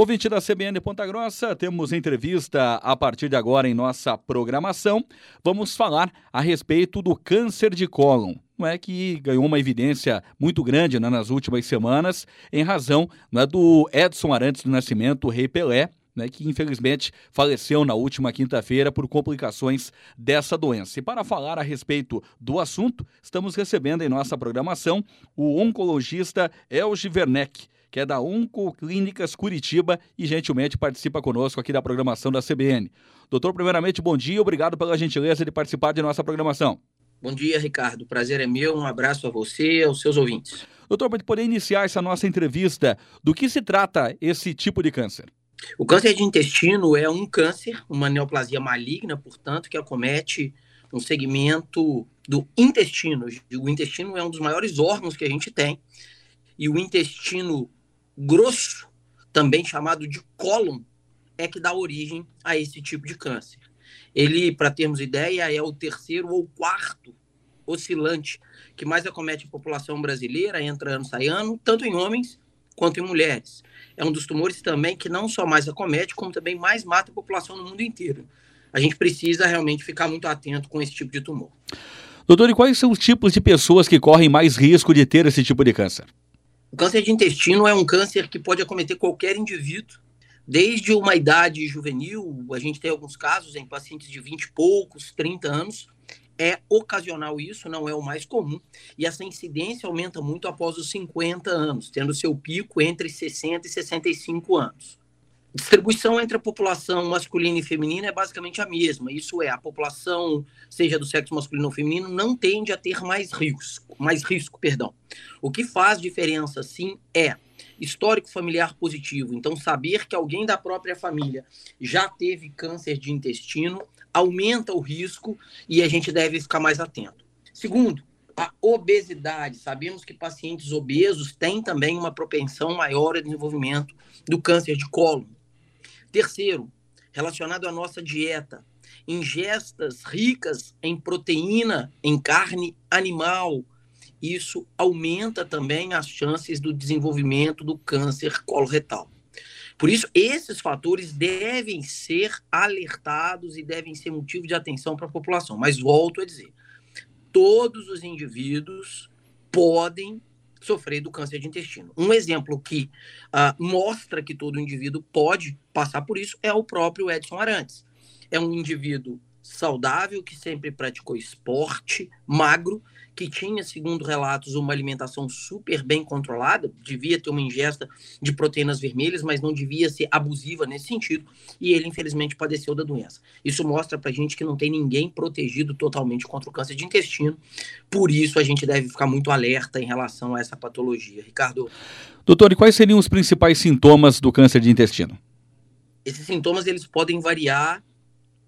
Ouvinte da CBN Ponta Grossa, temos entrevista a partir de agora em nossa programação. Vamos falar a respeito do câncer de cólon. Não é que ganhou uma evidência muito grande né, nas últimas semanas, em razão né, do Edson Arantes do Nascimento, Rei Pelé, né, que infelizmente faleceu na última quinta-feira por complicações dessa doença. E para falar a respeito do assunto, estamos recebendo em nossa programação o oncologista Elgi Werneck que é da Oncoclínicas Curitiba e gentilmente participa conosco aqui da programação da CBN. Doutor, primeiramente, bom dia, obrigado pela gentileza de participar de nossa programação. Bom dia, Ricardo. Prazer é meu. Um abraço a você e aos seus ouvintes. Doutor, para poder iniciar essa nossa entrevista, do que se trata esse tipo de câncer? O câncer de intestino é um câncer, uma neoplasia maligna, portanto, que acomete um segmento do intestino. O intestino é um dos maiores órgãos que a gente tem. E o intestino grosso, também chamado de cólon, é que dá origem a esse tipo de câncer. Ele, para termos ideia, é o terceiro ou quarto oscilante que mais acomete a população brasileira, entra ano, sai ano, tanto em homens quanto em mulheres. É um dos tumores também que não só mais acomete, como também mais mata a população no mundo inteiro. A gente precisa realmente ficar muito atento com esse tipo de tumor. Doutor, e quais são os tipos de pessoas que correm mais risco de ter esse tipo de câncer? O câncer de intestino é um câncer que pode acometer qualquer indivíduo, desde uma idade juvenil, a gente tem alguns casos em pacientes de 20 e poucos, 30 anos, é ocasional isso, não é o mais comum, e essa incidência aumenta muito após os 50 anos, tendo seu pico entre 60 e 65 anos distribuição entre a população masculina e feminina é basicamente a mesma. Isso é, a população, seja do sexo masculino ou feminino, não tende a ter mais risco, mais risco, perdão. O que faz diferença, sim, é histórico familiar positivo. Então, saber que alguém da própria família já teve câncer de intestino aumenta o risco e a gente deve ficar mais atento. Segundo, a obesidade. Sabemos que pacientes obesos têm também uma propensão maior ao desenvolvimento do câncer de colo. Terceiro, relacionado à nossa dieta, ingestas ricas em proteína, em carne animal. Isso aumenta também as chances do desenvolvimento do câncer coloretal. Por isso, esses fatores devem ser alertados e devem ser motivo de atenção para a população. Mas volto a dizer, todos os indivíduos podem sofrer do câncer de intestino. Um exemplo que uh, mostra que todo indivíduo pode passar por isso é o próprio Edson Arantes. É um indivíduo saudável que sempre praticou esporte, magro, que tinha, segundo relatos, uma alimentação super bem controlada, devia ter uma ingesta de proteínas vermelhas, mas não devia ser abusiva nesse sentido, e ele infelizmente padeceu da doença. Isso mostra pra gente que não tem ninguém protegido totalmente contra o câncer de intestino, por isso a gente deve ficar muito alerta em relação a essa patologia. Ricardo. Doutor, e quais seriam os principais sintomas do câncer de intestino? Esses sintomas eles podem variar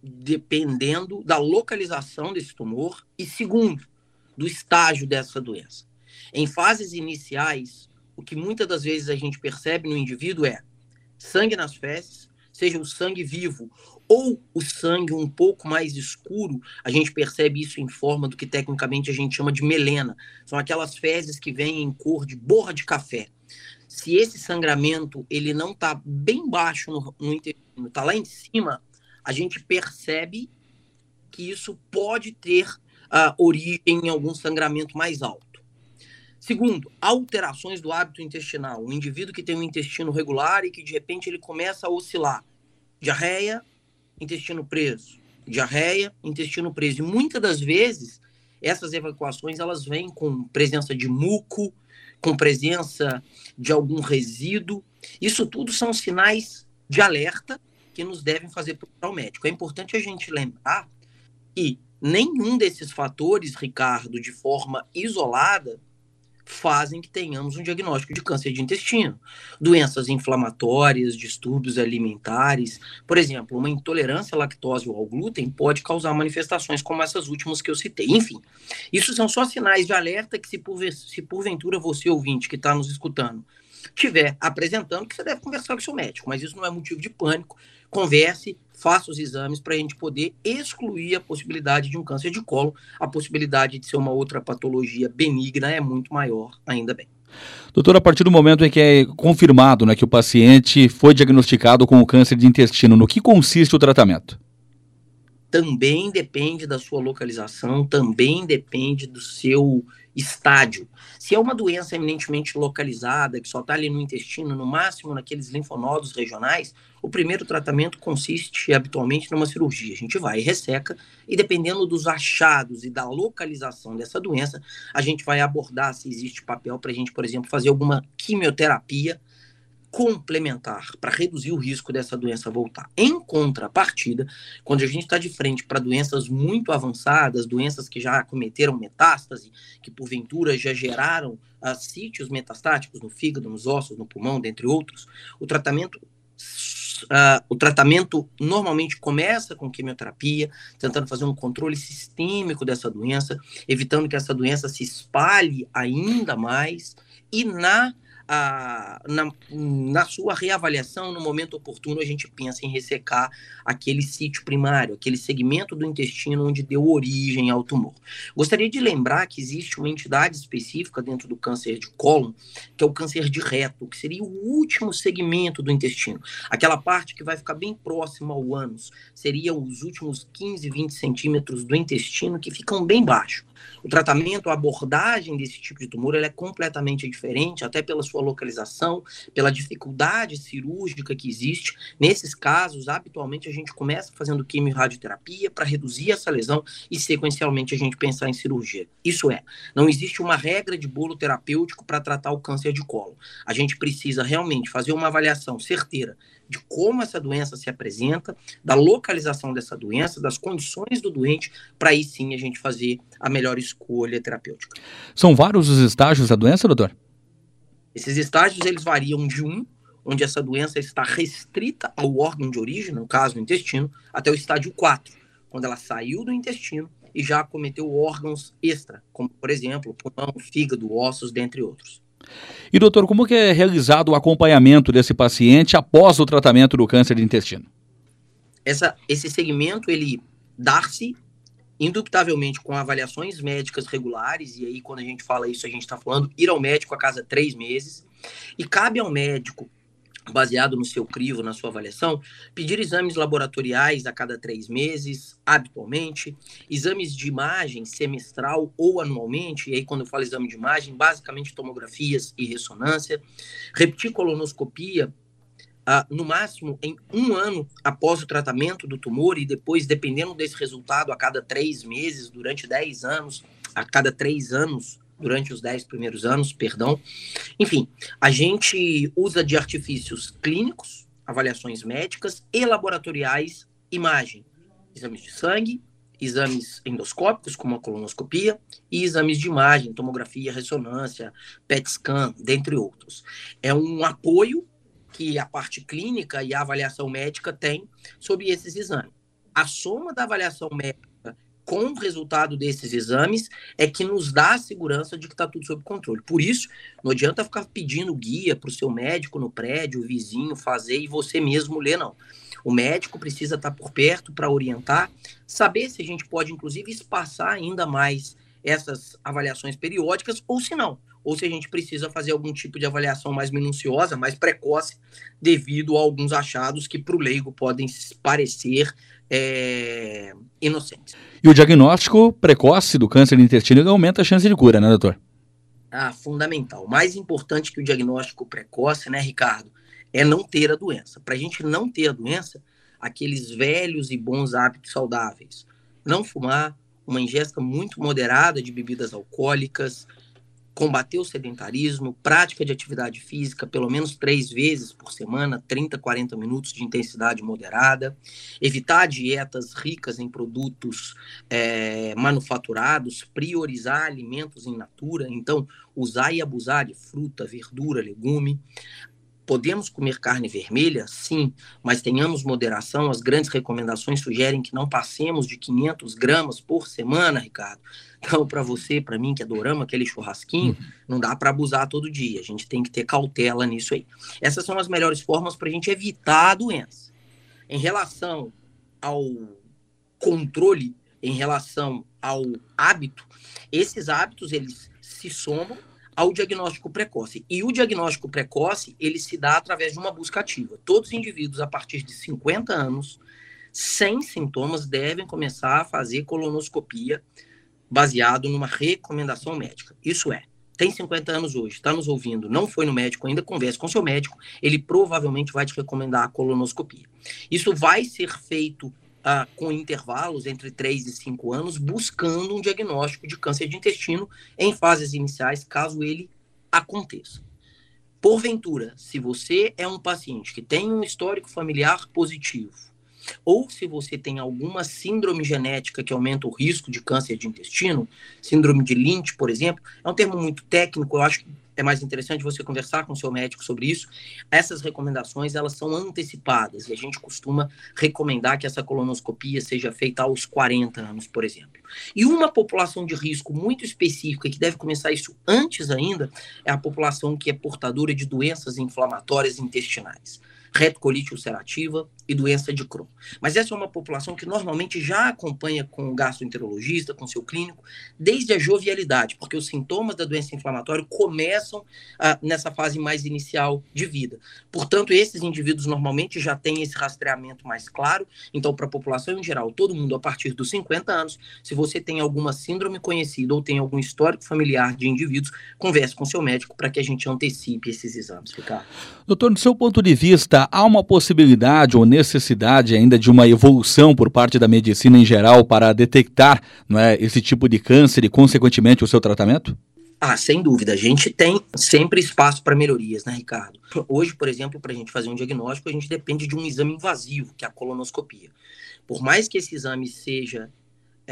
dependendo da localização desse tumor e segundo, do estágio dessa doença. Em fases iniciais, o que muitas das vezes a gente percebe no indivíduo é sangue nas fezes, seja o sangue vivo ou o sangue um pouco mais escuro, a gente percebe isso em forma do que tecnicamente a gente chama de melena. São aquelas fezes que vêm em cor de borra de café. Se esse sangramento ele não está bem baixo no, no intestino, está lá em cima, a gente percebe que isso pode ter uh, origem em algum sangramento mais alto. Segundo, alterações do hábito intestinal. Um indivíduo que tem um intestino regular e que de repente ele começa a oscilar. Diarreia, intestino preso. Diarreia, intestino preso. E muitas das vezes essas evacuações elas vêm com presença de muco, com presença de algum resíduo. Isso tudo são sinais de alerta que nos devem fazer procurar o médico. É importante a gente lembrar que nenhum desses fatores, Ricardo, de forma isolada, fazem que tenhamos um diagnóstico de câncer de intestino. Doenças inflamatórias, distúrbios alimentares, por exemplo, uma intolerância à lactose ou ao glúten pode causar manifestações como essas últimas que eu citei. Enfim, isso são só sinais de alerta que, se, porve se porventura você, ouvinte, que está nos escutando, tiver apresentando, que você deve conversar com o seu médico, mas isso não é motivo de pânico. Converse, faça os exames para a gente poder excluir a possibilidade de um câncer de colo. A possibilidade de ser uma outra patologia benigna é muito maior, ainda bem. Doutor, a partir do momento em que é confirmado né, que o paciente foi diagnosticado com o câncer de intestino, no que consiste o tratamento? Também depende da sua localização, também depende do seu estádio. Se é uma doença eminentemente localizada, que só está ali no intestino, no máximo naqueles linfonodos regionais, o primeiro tratamento consiste habitualmente numa cirurgia. A gente vai e resseca, e dependendo dos achados e da localização dessa doença, a gente vai abordar se existe papel para a gente, por exemplo, fazer alguma quimioterapia complementar para reduzir o risco dessa doença voltar. Em contrapartida, quando a gente está de frente para doenças muito avançadas, doenças que já cometeram metástase, que porventura já geraram uh, sítios metastáticos no fígado, nos ossos, no pulmão, dentre outros, o tratamento Uh, o tratamento normalmente começa com quimioterapia, tentando fazer um controle sistêmico dessa doença, evitando que essa doença se espalhe ainda mais, e na a, na, na sua reavaliação, no momento oportuno, a gente pensa em ressecar aquele sítio primário, aquele segmento do intestino onde deu origem ao tumor. Gostaria de lembrar que existe uma entidade específica dentro do câncer de cólon, que é o câncer de reto, que seria o último segmento do intestino, aquela parte que vai ficar bem próxima ao ânus, seria os últimos 15, 20 centímetros do intestino que ficam bem baixo. O tratamento, a abordagem desse tipo de tumor é completamente diferente, até pela sua localização, pela dificuldade cirúrgica que existe. Nesses casos, habitualmente a gente começa fazendo quimio-radioterapia para reduzir essa lesão e, sequencialmente, a gente pensar em cirurgia. Isso é, não existe uma regra de bolo terapêutico para tratar o câncer de colo. A gente precisa realmente fazer uma avaliação certeira de como essa doença se apresenta, da localização dessa doença, das condições do doente, para aí sim a gente fazer a melhor escolha terapêutica. São vários os estágios da doença, doutor? Esses estágios eles variam de um, onde essa doença está restrita ao órgão de origem, no caso o intestino, até o estágio 4, quando ela saiu do intestino e já cometeu órgãos extra, como por exemplo, pulmão, fígado, ossos, dentre outros. E doutor, como que é realizado o acompanhamento desse paciente após o tratamento do câncer de intestino? Essa, esse segmento, ele dá-se indubitavelmente com avaliações médicas regulares, e aí quando a gente fala isso, a gente está falando ir ao médico a cada três meses, e cabe ao médico baseado no seu crivo, na sua avaliação, pedir exames laboratoriais a cada três meses, habitualmente, exames de imagem semestral ou anualmente, e aí quando eu falo exame de imagem, basicamente tomografias e ressonância, repetir colonoscopia no máximo em um ano após o tratamento do tumor e depois, dependendo desse resultado, a cada três meses, durante dez anos, a cada três anos, durante os 10 primeiros anos, perdão. Enfim, a gente usa de artifícios clínicos, avaliações médicas e laboratoriais, imagem, exames de sangue, exames endoscópicos, como a colonoscopia, e exames de imagem, tomografia, ressonância, PET scan, dentre outros. É um apoio que a parte clínica e a avaliação médica tem sobre esses exames. A soma da avaliação médica com o resultado desses exames é que nos dá a segurança de que está tudo sob controle. Por isso, não adianta ficar pedindo guia para o seu médico no prédio, o vizinho fazer e você mesmo ler, não. O médico precisa estar tá por perto para orientar, saber se a gente pode, inclusive, espaçar ainda mais essas avaliações periódicas ou se não, ou se a gente precisa fazer algum tipo de avaliação mais minuciosa, mais precoce, devido a alguns achados que para o leigo podem parecer é, inocentes. E o diagnóstico precoce do câncer de intestino aumenta a chance de cura, né, doutor? Ah, fundamental. Mais importante que o diagnóstico precoce, né, Ricardo, é não ter a doença. Para a gente não ter a doença, aqueles velhos e bons hábitos saudáveis. Não fumar, uma ingesta muito moderada de bebidas alcoólicas, combater o sedentarismo, prática de atividade física pelo menos três vezes por semana, 30, 40 minutos de intensidade moderada, evitar dietas ricas em produtos é, manufaturados, priorizar alimentos em natura, então usar e abusar de fruta, verdura, legume, Podemos comer carne vermelha? Sim, mas tenhamos moderação. As grandes recomendações sugerem que não passemos de 500 gramas por semana, Ricardo. Então, para você, para mim, que adoramos aquele churrasquinho, uhum. não dá para abusar todo dia. A gente tem que ter cautela nisso aí. Essas são as melhores formas para a gente evitar a doença. Em relação ao controle, em relação ao hábito, esses hábitos, eles se somam ao diagnóstico precoce. E o diagnóstico precoce, ele se dá através de uma busca ativa. Todos os indivíduos a partir de 50 anos, sem sintomas, devem começar a fazer colonoscopia baseado numa recomendação médica. Isso é, tem 50 anos hoje, está nos ouvindo, não foi no médico ainda, converse com seu médico, ele provavelmente vai te recomendar a colonoscopia. Isso vai ser feito ah, com intervalos entre 3 e 5 anos, buscando um diagnóstico de câncer de intestino em fases iniciais, caso ele aconteça. Porventura, se você é um paciente que tem um histórico familiar positivo, ou se você tem alguma síndrome genética que aumenta o risco de câncer de intestino, síndrome de Lynch, por exemplo, é um termo muito técnico, eu acho que é mais interessante você conversar com o seu médico sobre isso. Essas recomendações, elas são antecipadas e a gente costuma recomendar que essa colonoscopia seja feita aos 40 anos, por exemplo. E uma população de risco muito específica que deve começar isso antes ainda é a população que é portadora de doenças inflamatórias intestinais retocolite ulcerativa e doença de Crohn. Mas essa é uma população que normalmente já acompanha com o gastroenterologista, com seu clínico, desde a jovialidade, porque os sintomas da doença inflamatória começam ah, nessa fase mais inicial de vida. Portanto, esses indivíduos normalmente já têm esse rastreamento mais claro. Então, para a população em geral, todo mundo a partir dos 50 anos, se você tem alguma síndrome conhecida ou tem algum histórico familiar de indivíduos, converse com seu médico para que a gente antecipe esses exames, Ricardo. Doutor, do seu ponto de vista, há uma possibilidade ou necessidade ainda de uma evolução por parte da medicina em geral para detectar não é, esse tipo de câncer e, consequentemente, o seu tratamento? Ah, sem dúvida. A gente tem sempre espaço para melhorias, né, Ricardo? Hoje, por exemplo, para a gente fazer um diagnóstico, a gente depende de um exame invasivo, que é a colonoscopia. Por mais que esse exame seja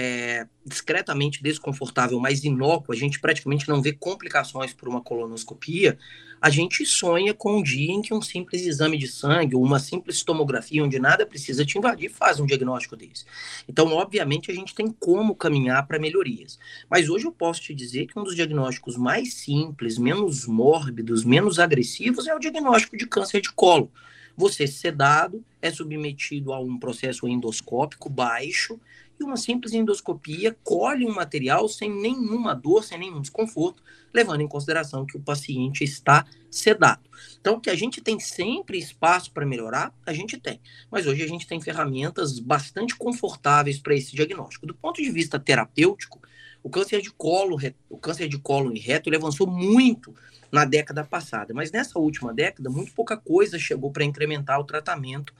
é, discretamente desconfortável, mas inócuo, a gente praticamente não vê complicações por uma colonoscopia, a gente sonha com um dia em que um simples exame de sangue ou uma simples tomografia, onde nada precisa te invadir, faz um diagnóstico desse. Então, obviamente, a gente tem como caminhar para melhorias. Mas hoje eu posso te dizer que um dos diagnósticos mais simples, menos mórbidos, menos agressivos é o diagnóstico de câncer de colo. Você sedado é submetido a um processo endoscópico baixo e uma simples endoscopia colhe um material sem nenhuma dor, sem nenhum desconforto, levando em consideração que o paciente está sedado. Então, que a gente tem sempre espaço para melhorar, a gente tem. Mas hoje a gente tem ferramentas bastante confortáveis para esse diagnóstico. Do ponto de vista terapêutico, o câncer de colo, o câncer de colo e reto, ele avançou muito na década passada, mas nessa última década, muito pouca coisa chegou para incrementar o tratamento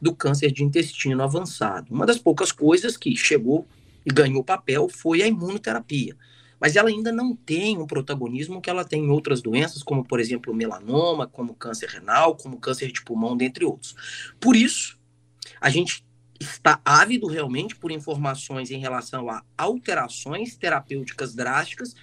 do câncer de intestino avançado. Uma das poucas coisas que chegou e ganhou papel foi a imunoterapia. Mas ela ainda não tem um protagonismo que ela tem em outras doenças, como, por exemplo, melanoma, como câncer renal, como câncer de pulmão, dentre outros. Por isso, a gente está ávido realmente por informações em relação a alterações terapêuticas drásticas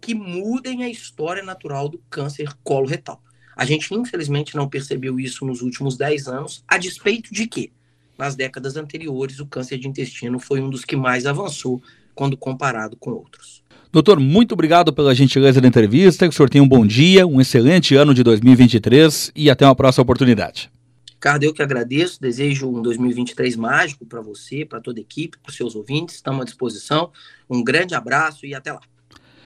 que mudem a história natural do câncer coloretal. A gente, infelizmente, não percebeu isso nos últimos 10 anos, a despeito de que, nas décadas anteriores, o câncer de intestino foi um dos que mais avançou quando comparado com outros. Doutor, muito obrigado pela gentileza da entrevista. Que o senhor tenha um bom dia, um excelente ano de 2023 e até uma próxima oportunidade. Ricardo, eu que agradeço, desejo um 2023 mágico para você, para toda a equipe, para os seus ouvintes, estamos à disposição. Um grande abraço e até lá.